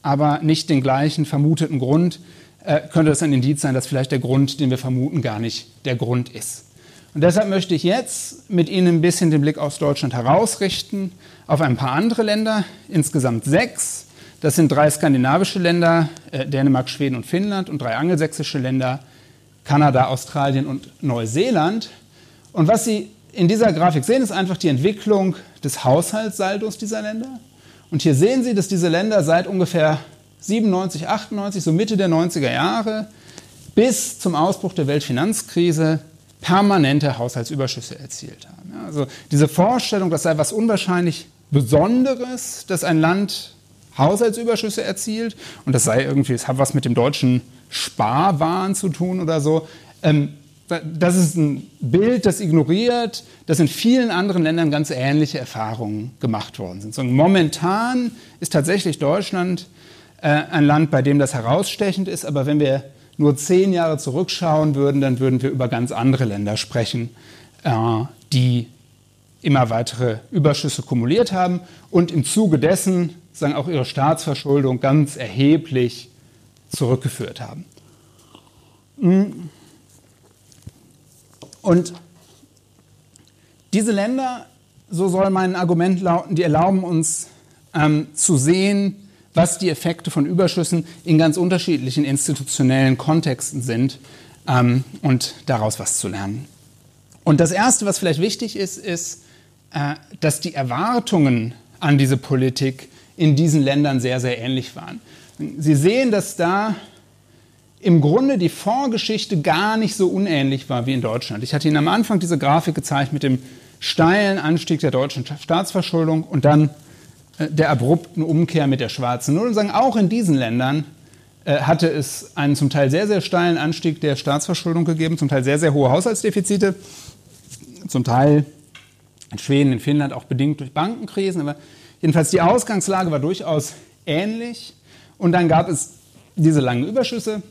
B: aber nicht den gleichen vermuteten Grund, äh, könnte das ein Indiz sein, dass vielleicht der Grund, den wir vermuten, gar nicht der Grund ist. Und deshalb möchte ich jetzt mit Ihnen ein bisschen den Blick aus Deutschland herausrichten auf ein paar andere Länder, insgesamt sechs, das sind drei skandinavische Länder, äh, Dänemark, Schweden und Finnland und drei angelsächsische Länder, Kanada, Australien und Neuseeland. Und was Sie in dieser Grafik sehen, ist einfach die Entwicklung des Haushaltssaldos dieser Länder. Und hier sehen Sie, dass diese Länder seit ungefähr 97, 98, so Mitte der 90er Jahre bis zum Ausbruch der Weltfinanzkrise permanente Haushaltsüberschüsse erzielt haben. also diese Vorstellung, das sei was unwahrscheinlich Besonderes, dass ein Land Haushaltsüberschüsse erzielt und das sei irgendwie, es hat was mit dem deutschen Sparwahn zu tun oder so. Ähm, das ist ein Bild, das ignoriert, dass in vielen anderen Ländern ganz ähnliche Erfahrungen gemacht worden sind. So, momentan ist tatsächlich Deutschland äh, ein Land, bei dem das herausstechend ist, aber wenn wir nur zehn Jahre zurückschauen würden, dann würden wir über ganz andere Länder sprechen, äh, die immer weitere Überschüsse kumuliert haben und im Zuge dessen sagen auch ihre Staatsverschuldung ganz erheblich zurückgeführt haben. Und diese Länder, so soll mein Argument lauten, die erlauben uns ähm, zu sehen, was die Effekte von Überschüssen in ganz unterschiedlichen institutionellen Kontexten sind ähm, und daraus was zu lernen. Und das Erste, was vielleicht wichtig ist, ist, äh, dass die Erwartungen an diese Politik in diesen Ländern sehr, sehr ähnlich waren. Sie sehen, dass da im Grunde die Vorgeschichte gar nicht so unähnlich war wie in Deutschland. Ich hatte Ihnen am Anfang diese Grafik gezeigt mit dem steilen Anstieg der deutschen Staatsverschuldung und dann äh, der abrupten Umkehr mit der schwarzen Null und sagen, auch in diesen Ländern äh, hatte es einen zum Teil sehr, sehr steilen Anstieg der Staatsverschuldung gegeben, zum Teil sehr, sehr hohe Haushaltsdefizite, zum Teil in Schweden, in Finnland auch bedingt durch Bankenkrisen. Aber jedenfalls die Ausgangslage war durchaus ähnlich. Und dann gab es diese langen Überschüsse.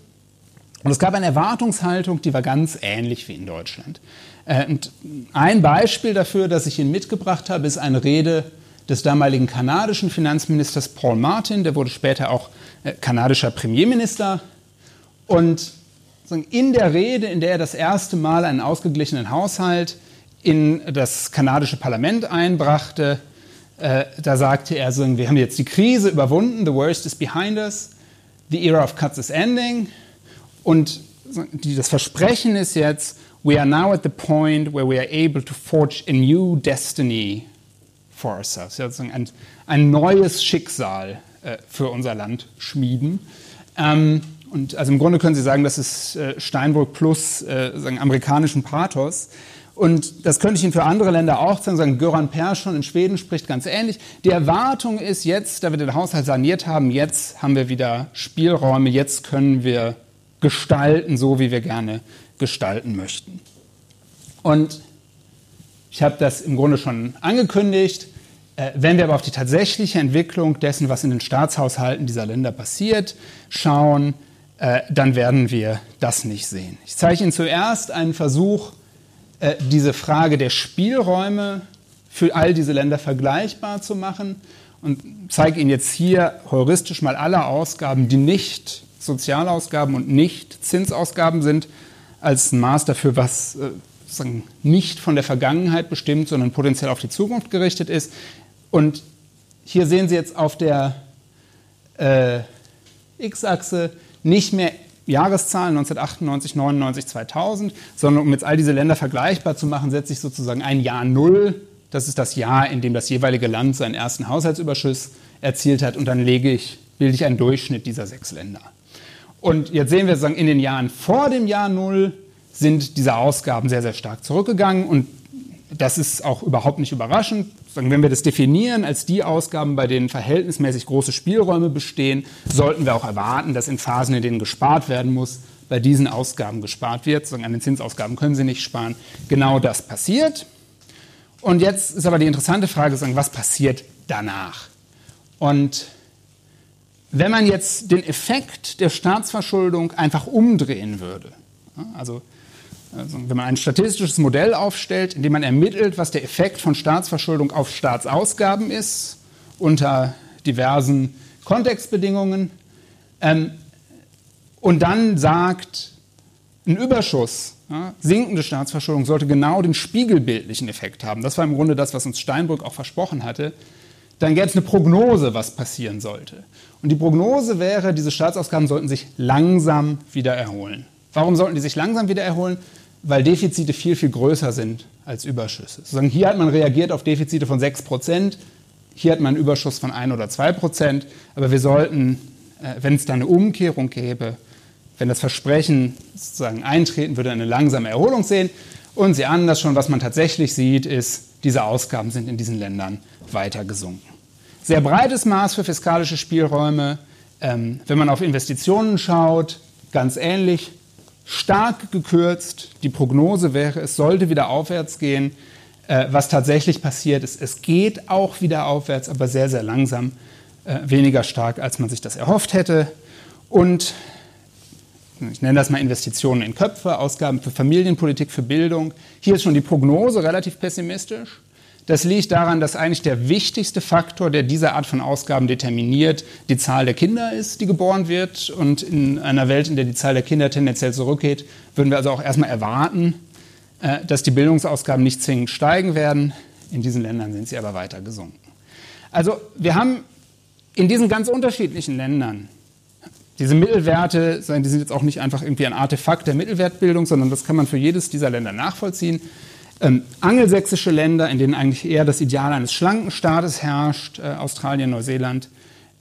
B: Und es gab eine Erwartungshaltung, die war ganz ähnlich wie in Deutschland. Äh, und ein Beispiel dafür, das ich Ihnen mitgebracht habe, ist eine Rede des damaligen kanadischen Finanzministers Paul Martin, der wurde später auch äh, kanadischer Premierminister. Und in der Rede, in der er das erste Mal einen ausgeglichenen Haushalt in das kanadische Parlament einbrachte, äh, da sagte er, so, wir haben jetzt die Krise überwunden, the worst is behind us, the era of cuts is ending. Und die, das Versprechen ist jetzt, we are now at the point where we are able to forge a new destiny for ourselves. Ja, ein, ein neues Schicksal äh, für unser Land schmieden. Ähm, und also im Grunde können Sie sagen, das ist äh, Steinbrück plus äh, amerikanischen Pathos. Und das könnte ich Ihnen für andere Länder auch sagen. sagen Göran Persson in Schweden spricht ganz ähnlich. Die Erwartung ist jetzt, da wir den Haushalt saniert haben, jetzt haben wir wieder Spielräume, jetzt können wir gestalten, so wie wir gerne gestalten möchten. Und ich habe das im Grunde schon angekündigt. Äh, wenn wir aber auf die tatsächliche Entwicklung dessen, was in den Staatshaushalten dieser Länder passiert, schauen, äh, dann werden wir das nicht sehen. Ich zeige Ihnen zuerst einen Versuch, äh, diese Frage der Spielräume für all diese Länder vergleichbar zu machen und zeige Ihnen jetzt hier heuristisch mal alle Ausgaben, die nicht Sozialausgaben und nicht Zinsausgaben sind, als Maß dafür, was sozusagen nicht von der Vergangenheit bestimmt, sondern potenziell auf die Zukunft gerichtet ist. Und hier sehen Sie jetzt auf der äh, X-Achse nicht mehr Jahreszahlen 1998, 99, 2000, sondern um jetzt all diese Länder vergleichbar zu machen, setze ich sozusagen ein Jahr Null. Das ist das Jahr, in dem das jeweilige Land seinen ersten Haushaltsüberschuss erzielt hat. Und dann lege ich, bilde ich einen Durchschnitt dieser sechs Länder. Und jetzt sehen wir sozusagen in den Jahren vor dem Jahr Null sind diese Ausgaben sehr, sehr stark zurückgegangen. Und das ist auch überhaupt nicht überraschend. Wenn wir das definieren als die Ausgaben, bei denen verhältnismäßig große Spielräume bestehen, sollten wir auch erwarten, dass in Phasen, in denen gespart werden muss, bei diesen Ausgaben gespart wird. An den Zinsausgaben können Sie nicht sparen. Genau das passiert. Und jetzt ist aber die interessante Frage, was passiert danach? Und wenn man jetzt den Effekt der Staatsverschuldung einfach umdrehen würde, also also wenn man ein statistisches Modell aufstellt, in dem man ermittelt, was der Effekt von Staatsverschuldung auf Staatsausgaben ist, unter diversen Kontextbedingungen, ähm, und dann sagt, ein Überschuss, ja, sinkende Staatsverschuldung sollte genau den spiegelbildlichen Effekt haben. Das war im Grunde das, was uns Steinbrück auch versprochen hatte. Dann gäbe es eine Prognose, was passieren sollte. Und die Prognose wäre, diese Staatsausgaben sollten sich langsam wieder erholen. Warum sollten die sich langsam wieder erholen? Weil Defizite viel, viel größer sind als Überschüsse. Sozusagen hier hat man reagiert auf Defizite von 6 Prozent, hier hat man einen Überschuss von 1 oder 2 Prozent, aber wir sollten, äh, wenn es da eine Umkehrung gäbe, wenn das Versprechen sozusagen eintreten würde, eine langsame Erholung sehen. Und Sie ahnen das schon, was man tatsächlich sieht, ist, diese Ausgaben sind in diesen Ländern weiter gesunken. Sehr breites Maß für fiskalische Spielräume. Ähm, wenn man auf Investitionen schaut, ganz ähnlich stark gekürzt. Die Prognose wäre, es sollte wieder aufwärts gehen. Äh, was tatsächlich passiert ist, es geht auch wieder aufwärts, aber sehr, sehr langsam, äh, weniger stark, als man sich das erhofft hätte. Und ich nenne das mal Investitionen in Köpfe, Ausgaben für Familienpolitik, für Bildung. Hier ist schon die Prognose relativ pessimistisch. Das liegt daran, dass eigentlich der wichtigste Faktor, der diese Art von Ausgaben determiniert, die Zahl der Kinder ist, die geboren wird. Und in einer Welt, in der die Zahl der Kinder tendenziell zurückgeht, würden wir also auch erstmal erwarten, äh, dass die Bildungsausgaben nicht zwingend steigen werden. In diesen Ländern sind sie aber weiter gesunken. Also wir haben in diesen ganz unterschiedlichen Ländern diese Mittelwerte, die sind jetzt auch nicht einfach irgendwie ein Artefakt der Mittelwertbildung, sondern das kann man für jedes dieser Länder nachvollziehen. Ähm, angelsächsische Länder, in denen eigentlich eher das Ideal eines schlanken Staates herrscht, äh, Australien, Neuseeland,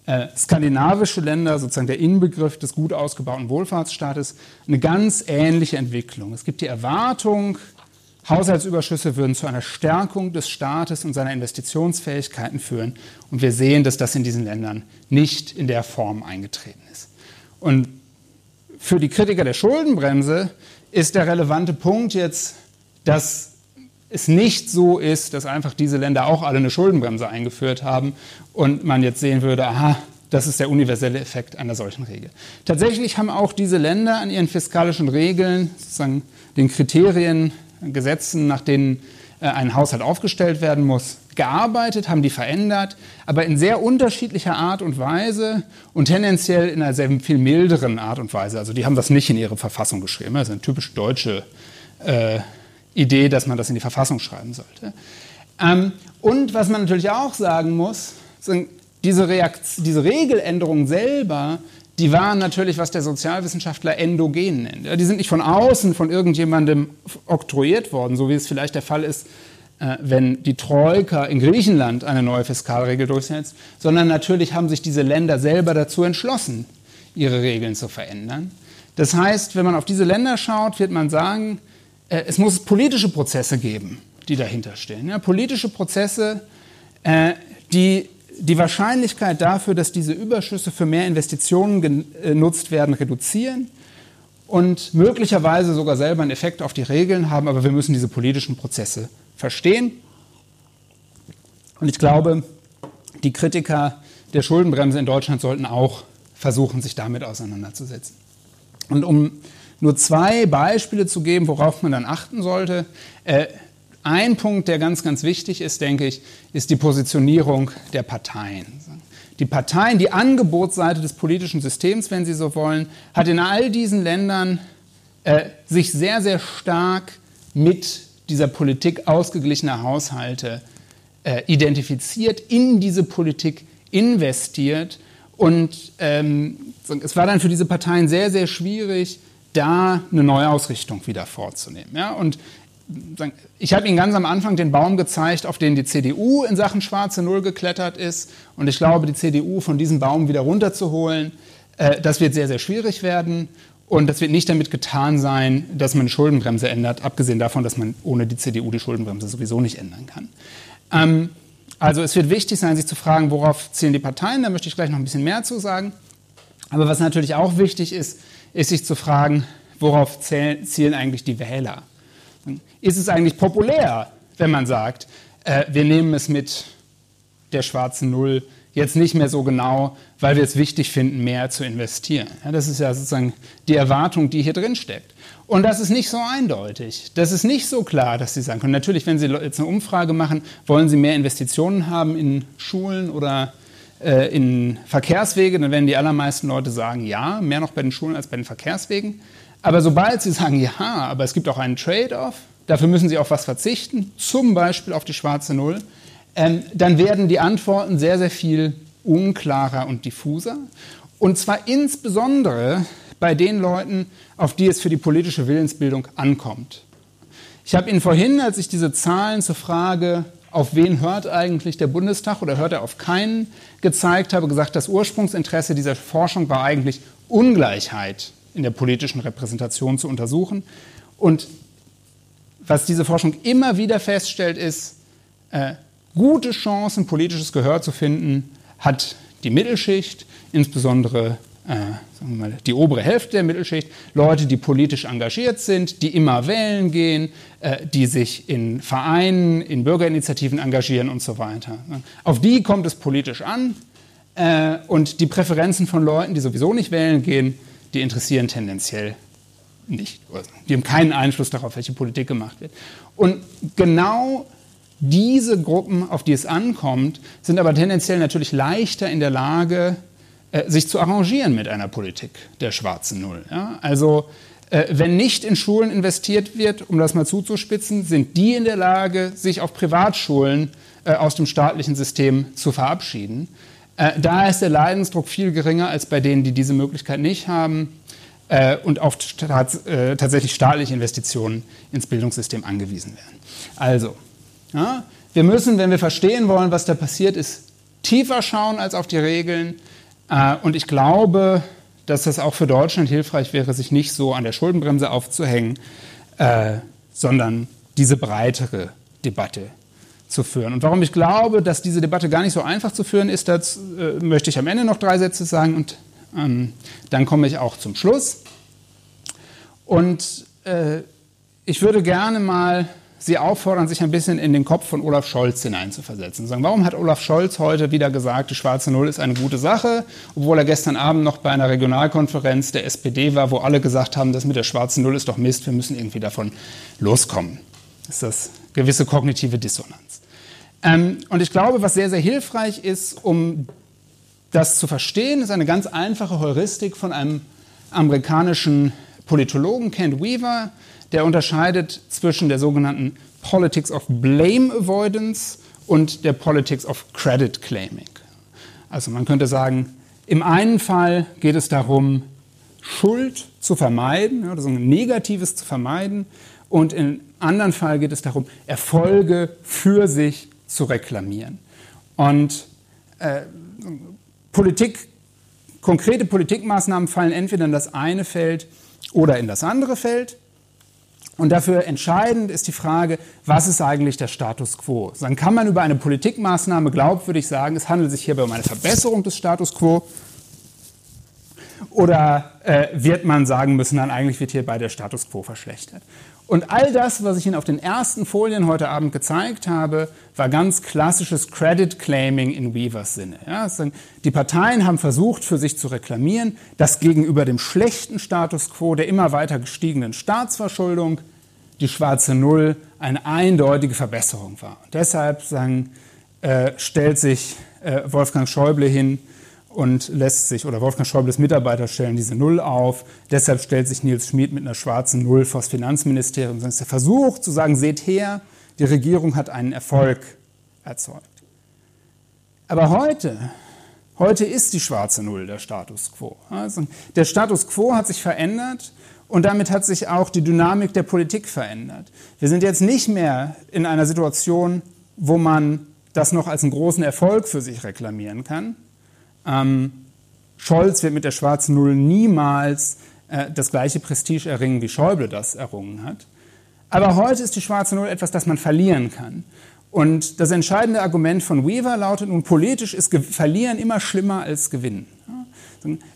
B: äh, skandinavische Länder, sozusagen der Inbegriff des gut ausgebauten Wohlfahrtsstaates, eine ganz ähnliche Entwicklung. Es gibt die Erwartung, Haushaltsüberschüsse würden zu einer Stärkung des Staates und seiner Investitionsfähigkeiten führen. Und wir sehen, dass das in diesen Ländern nicht in der Form eingetreten ist. Und für die Kritiker der Schuldenbremse ist der relevante Punkt jetzt, dass es nicht so ist, dass einfach diese Länder auch alle eine Schuldenbremse eingeführt haben und man jetzt sehen würde, aha, das ist der universelle Effekt einer solchen Regel. Tatsächlich haben auch diese Länder an ihren fiskalischen Regeln, sozusagen den Kriterien, Gesetzen, nach denen äh, ein Haushalt aufgestellt werden muss, gearbeitet, haben die verändert, aber in sehr unterschiedlicher Art und Weise und tendenziell in einer sehr viel milderen Art und Weise. Also die haben das nicht in ihre Verfassung geschrieben. Das ist eine typisch deutsche äh, Idee, dass man das in die Verfassung schreiben sollte. Ähm, und was man natürlich auch sagen muss, sind diese, diese Regeländerungen selber, die waren natürlich, was der Sozialwissenschaftler endogen nennt. Die sind nicht von außen von irgendjemandem oktroyiert worden, so wie es vielleicht der Fall ist, äh, wenn die Troika in Griechenland eine neue Fiskalregel durchsetzt, sondern natürlich haben sich diese Länder selber dazu entschlossen, ihre Regeln zu verändern. Das heißt, wenn man auf diese Länder schaut, wird man sagen, äh, es muss politische Prozesse geben, die dahinter stehen. Ja, politische Prozesse, äh, die die Wahrscheinlichkeit dafür, dass diese Überschüsse für mehr Investitionen genutzt werden, reduzieren und möglicherweise sogar selber einen Effekt auf die Regeln haben, aber wir müssen diese politischen Prozesse verstehen. Und ich glaube, die Kritiker der Schuldenbremse in Deutschland sollten auch versuchen, sich damit auseinanderzusetzen. Und um nur zwei Beispiele zu geben, worauf man dann achten sollte. Äh, ein Punkt, der ganz, ganz wichtig ist, denke ich, ist die Positionierung der Parteien. Die Parteien, die Angebotsseite des politischen Systems, wenn Sie so wollen, hat in all diesen Ländern äh, sich sehr, sehr stark mit dieser Politik ausgeglichener Haushalte äh, identifiziert, in diese Politik investiert. Und ähm, es war dann für diese Parteien sehr, sehr schwierig, da eine Neuausrichtung wieder vorzunehmen. Ja? Und ich habe Ihnen ganz am Anfang den Baum gezeigt, auf den die CDU in Sachen schwarze Null geklettert ist. Und ich glaube, die CDU von diesem Baum wieder runterzuholen, äh, das wird sehr, sehr schwierig werden. Und das wird nicht damit getan sein, dass man eine Schuldenbremse ändert, abgesehen davon, dass man ohne die CDU die Schuldenbremse sowieso nicht ändern kann. Ähm, also es wird wichtig sein, sich zu fragen, worauf zielen die Parteien. Da möchte ich gleich noch ein bisschen mehr zu sagen. Aber was natürlich auch wichtig ist, ist sich zu fragen, worauf zielen eigentlich die Wähler? Ist es eigentlich populär, wenn man sagt, äh, wir nehmen es mit der schwarzen Null jetzt nicht mehr so genau, weil wir es wichtig finden, mehr zu investieren. Ja, das ist ja sozusagen die Erwartung, die hier drin steckt. Und das ist nicht so eindeutig. Das ist nicht so klar, dass Sie sagen können. Natürlich, wenn Sie jetzt eine Umfrage machen, wollen Sie mehr Investitionen haben in Schulen oder äh, in Verkehrswege, dann werden die allermeisten Leute sagen, ja, mehr noch bei den Schulen als bei den Verkehrswegen. Aber sobald sie sagen, ja, aber es gibt auch einen Trade-off, dafür müssen sie auf was verzichten, zum Beispiel auf die schwarze Null, ähm, dann werden die Antworten sehr, sehr viel unklarer und diffuser. Und zwar insbesondere bei den Leuten, auf die es für die politische Willensbildung ankommt. Ich habe Ihnen vorhin, als ich diese Zahlen zur Frage, auf wen hört eigentlich der Bundestag oder hört er auf keinen, gezeigt habe, gesagt, das Ursprungsinteresse dieser Forschung war eigentlich Ungleichheit in der politischen Repräsentation zu untersuchen. Und was diese Forschung immer wieder feststellt, ist, äh, gute Chancen, politisches Gehör zu finden, hat die Mittelschicht, insbesondere äh, mal, die obere Hälfte der Mittelschicht, Leute, die politisch engagiert sind, die immer wählen gehen, äh, die sich in Vereinen, in Bürgerinitiativen engagieren und so weiter. Auf die kommt es politisch an äh, und die Präferenzen von Leuten, die sowieso nicht wählen gehen, die interessieren tendenziell nicht. Die haben keinen Einfluss darauf, welche Politik gemacht wird. Und genau diese Gruppen, auf die es ankommt, sind aber tendenziell natürlich leichter in der Lage, äh, sich zu arrangieren mit einer Politik der schwarzen Null. Ja? Also äh, wenn nicht in Schulen investiert wird, um das mal zuzuspitzen, sind die in der Lage, sich auf Privatschulen äh, aus dem staatlichen System zu verabschieden. Äh, da ist der Leidensdruck viel geringer als bei denen, die diese Möglichkeit nicht haben äh, und auf staats, äh, tatsächlich staatliche Investitionen ins Bildungssystem angewiesen werden. Also, ja, wir müssen, wenn wir verstehen wollen, was da passiert ist, tiefer schauen als auf die Regeln. Äh, und ich glaube, dass das auch für Deutschland hilfreich wäre, sich nicht so an der Schuldenbremse aufzuhängen, äh, sondern diese breitere Debatte zu führen. Und warum ich glaube, dass diese Debatte gar nicht so einfach zu führen ist, dazu äh, möchte ich am Ende noch drei Sätze sagen und Ähm, dann komme ich auch zum Schluss. Und ich würde gerne mal Sie auffordern, sich ein bisschen in den Kopf von Olaf Scholz hineinzuversetzen. Sagen, warum hat Olaf Scholz heute wieder gesagt, die schwarze Null ist eine gute Sache, obwohl er gestern Abend noch bei einer Regionalkonferenz der SPD war, wo alle gesagt haben, das mit der schwarzen Null ist doch Mist, wir müssen irgendwie davon loskommen. Das ist das gewisse kognitive Dissonanz. Ähm, und ich glaube, was sehr, sehr hilfreich ist, um das zu verstehen, ist eine ganz einfache Heuristik von einem amerikanischen Politologen, Kent Weaver, der unterscheidet zwischen der sogenannten Politics of Blame Avoidance und der Politics of Credit Claiming. Also man könnte sagen, im einen Fall geht es darum, Schuld zu vermeiden, also ein Negatives zu vermeiden, und im anderen Fall geht es darum, Erfolge für sich zu reklamieren. Und äh, Politik, konkrete Politikmaßnahmen fallen entweder in das eine Feld oder in das andere Feld. Und dafür entscheidend ist die Frage, was ist eigentlich der Status quo? Dann kann man über eine Politikmaßnahme glaubwürdig sagen, es handelt sich hierbei um eine Verbesserung des Status quo. Oder äh, wird man sagen müssen, dann eigentlich wird hierbei der Status quo verschlechtert? Und all das, was ich Ihnen auf den ersten Folien heute Abend gezeigt habe, war ganz klassisches Credit Claiming in Weavers Sinne. Ja, die Parteien haben versucht, für sich zu reklamieren, dass gegenüber dem schlechten Status quo der immer weiter gestiegenen Staatsverschuldung die schwarze Null eine eindeutige Verbesserung war. Und deshalb sagen, äh, stellt sich äh, Wolfgang Schäuble hin und lässt sich, oder Wolfgang Schäubles Mitarbeiter stellen diese Null auf. Deshalb stellt sich Nils Schmid mit einer schwarzen Null vor das Finanzministerium. Das ist der Versuch zu sagen, seht her, die Regierung hat einen Erfolg erzeugt. Aber heute, heute ist die schwarze Null der Status quo. Also der Status quo hat sich verändert und damit hat sich auch die Dynamik der Politik verändert. Wir sind jetzt nicht mehr in einer Situation, wo man das noch als einen großen Erfolg für sich reklamieren kann, ähm, Scholz wird mit der schwarzen Null niemals äh, das gleiche Prestige erringen, wie Schäuble das errungen hat. Aber heute ist die schwarze Null etwas, das man verlieren kann. Und das entscheidende Argument von Weaver lautet nun, politisch ist Verlieren immer schlimmer als Gewinnen.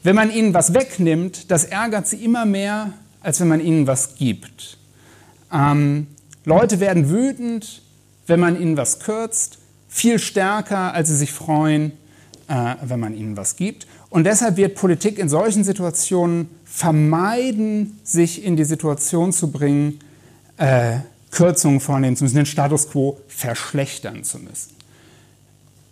B: Wenn man ihnen was wegnimmt, das ärgert sie immer mehr, als wenn man ihnen was gibt. Ähm, Leute werden wütend, wenn man ihnen was kürzt, viel stärker, als sie sich freuen, äh, wenn man ihnen was gibt. Und deshalb wird Politik in solchen Situationen vermeiden, sich in die Situation zu bringen, äh, Kürzungen vornehmen zu müssen, den Status quo verschlechtern zu müssen.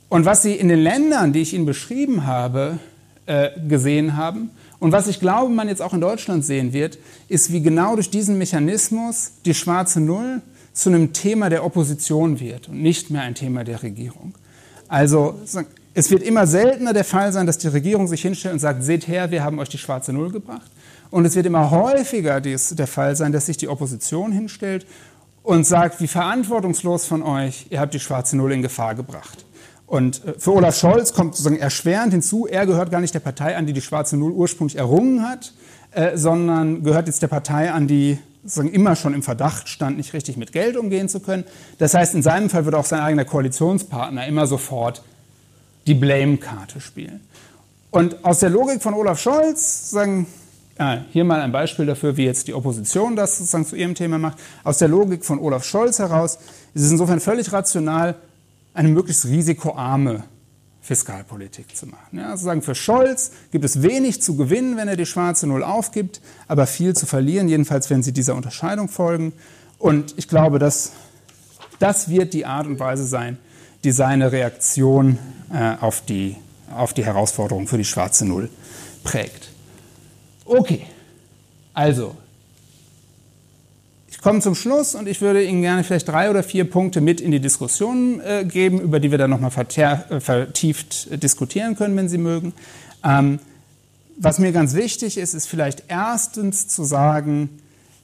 B: Und was Sie in den Ländern, die ich Ihnen beschrieben habe, äh, gesehen haben und was ich glaube, man jetzt auch in Deutschland sehen wird, ist, wie genau durch diesen Mechanismus die schwarze Null zu einem Thema der Opposition wird und nicht mehr ein Thema der Regierung. Also es wird immer seltener der Fall sein, dass die Regierung sich hinstellt und sagt, seht her, wir haben euch die schwarze Null gebracht. Und es wird immer häufiger der Fall sein, dass sich die Opposition hinstellt und sagt, wie verantwortungslos von euch, ihr habt die schwarze Null in Gefahr gebracht. Und äh, für Olaf Scholz kommt sozusagen erschwerend hinzu, er gehört gar nicht der Partei an, die die schwarze Null ursprünglich errungen hat, äh, sondern gehört jetzt der Partei an, die sozusagen immer schon im Verdacht stand, nicht richtig mit Geld umgehen zu können. Das heißt, in seinem Fall wird auch sein eigener Koalitionspartner immer sofort die Blame-Karte spielen. Und aus der Logik von Olaf Scholz, sagen, ja, hier mal ein Beispiel dafür, wie jetzt die Opposition das sozusagen zu ihrem Thema macht, aus der Logik von Olaf Scholz heraus ist es insofern völlig rational, eine möglichst risikoarme Fiskalpolitik zu machen. Ja, also sagen, für Scholz gibt es wenig zu gewinnen, wenn er die schwarze Null aufgibt, aber viel zu verlieren, jedenfalls wenn Sie dieser Unterscheidung folgen. Und ich glaube, dass das wird die Art und Weise sein, die seine Reaktion äh, auf, die, auf die Herausforderung für die schwarze Null prägt. Okay, also, ich komme zum Schluss und ich würde Ihnen gerne vielleicht drei oder vier Punkte mit in die Diskussion äh, geben, über die wir dann nochmal äh, vertieft äh, diskutieren können, wenn Sie mögen. Ähm, was mir ganz wichtig ist, ist vielleicht erstens zu sagen,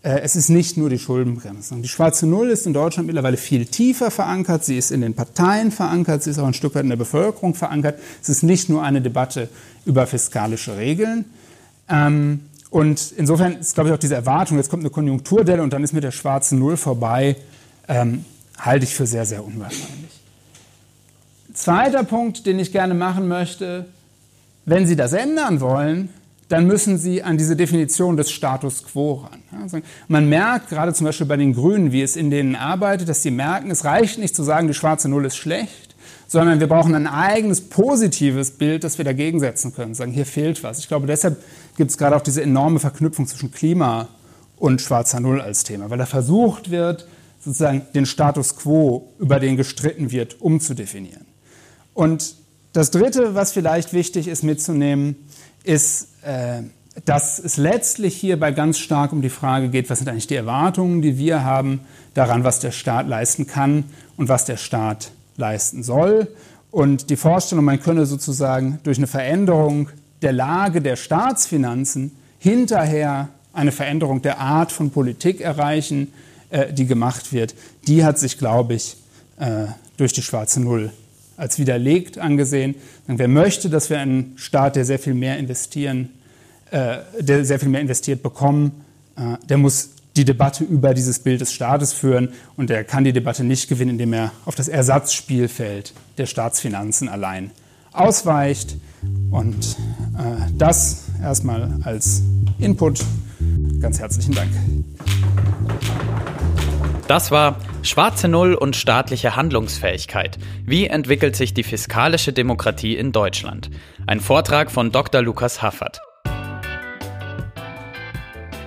B: es ist nicht nur die Schuldenbremse. Die schwarze Null ist in Deutschland mittlerweile viel tiefer verankert. Sie ist in den Parteien verankert. Sie ist auch ein Stück weit in der Bevölkerung verankert. Es ist nicht nur eine Debatte über fiskalische Regeln. Ähm, und insofern ist, glaube ich, auch diese Erwartung, jetzt kommt eine Konjunkturdelle und dann ist mit der schwarzen Null vorbei, ähm, halte ich für sehr, sehr unwahrscheinlich. Zweiter Punkt, den ich gerne machen möchte, wenn Sie das ändern wollen, dann müssen Sie an diese Definition des Status quo ran. Also man merkt gerade zum Beispiel bei den Grünen, wie es in denen arbeitet, dass sie merken, es reicht nicht zu sagen, die schwarze Null ist schlecht, sondern wir brauchen ein eigenes positives Bild, das wir dagegen setzen können. Sagen, hier fehlt was. Ich glaube, deshalb gibt es gerade auch diese enorme Verknüpfung zwischen Klima und schwarzer Null als Thema, weil da versucht wird, sozusagen den Status quo, über den gestritten wird, umzudefinieren. Und das Dritte, was vielleicht wichtig ist mitzunehmen, ist, äh, dass es letztlich hierbei ganz stark um die Frage geht, was sind eigentlich die Erwartungen, die wir haben daran, was der Staat leisten kann und was der Staat leisten soll. Und die Vorstellung, man könne sozusagen durch eine Veränderung der Lage der Staatsfinanzen hinterher eine Veränderung der Art von Politik erreichen, äh, die gemacht wird, die hat sich, glaube ich, äh, durch die schwarze Null als widerlegt angesehen. Wer möchte, dass wir einen Staat, der sehr viel mehr investieren, äh, der sehr viel mehr investiert bekommen, äh, der muss die Debatte über dieses Bild des Staates führen und er kann die Debatte nicht gewinnen, indem er auf das Ersatzspielfeld der Staatsfinanzen allein ausweicht. Und äh, das erstmal als Input. Ganz herzlichen Dank.
A: Das war Schwarze Null und staatliche Handlungsfähigkeit. Wie entwickelt sich die fiskalische Demokratie in Deutschland? Ein Vortrag von Dr. Lukas Haffert.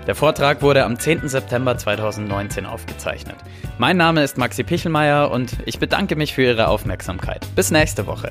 A: Der Vortrag wurde am 10. September 2019 aufgezeichnet. Mein Name ist Maxi Pichelmeier und ich bedanke mich für Ihre Aufmerksamkeit. Bis nächste Woche.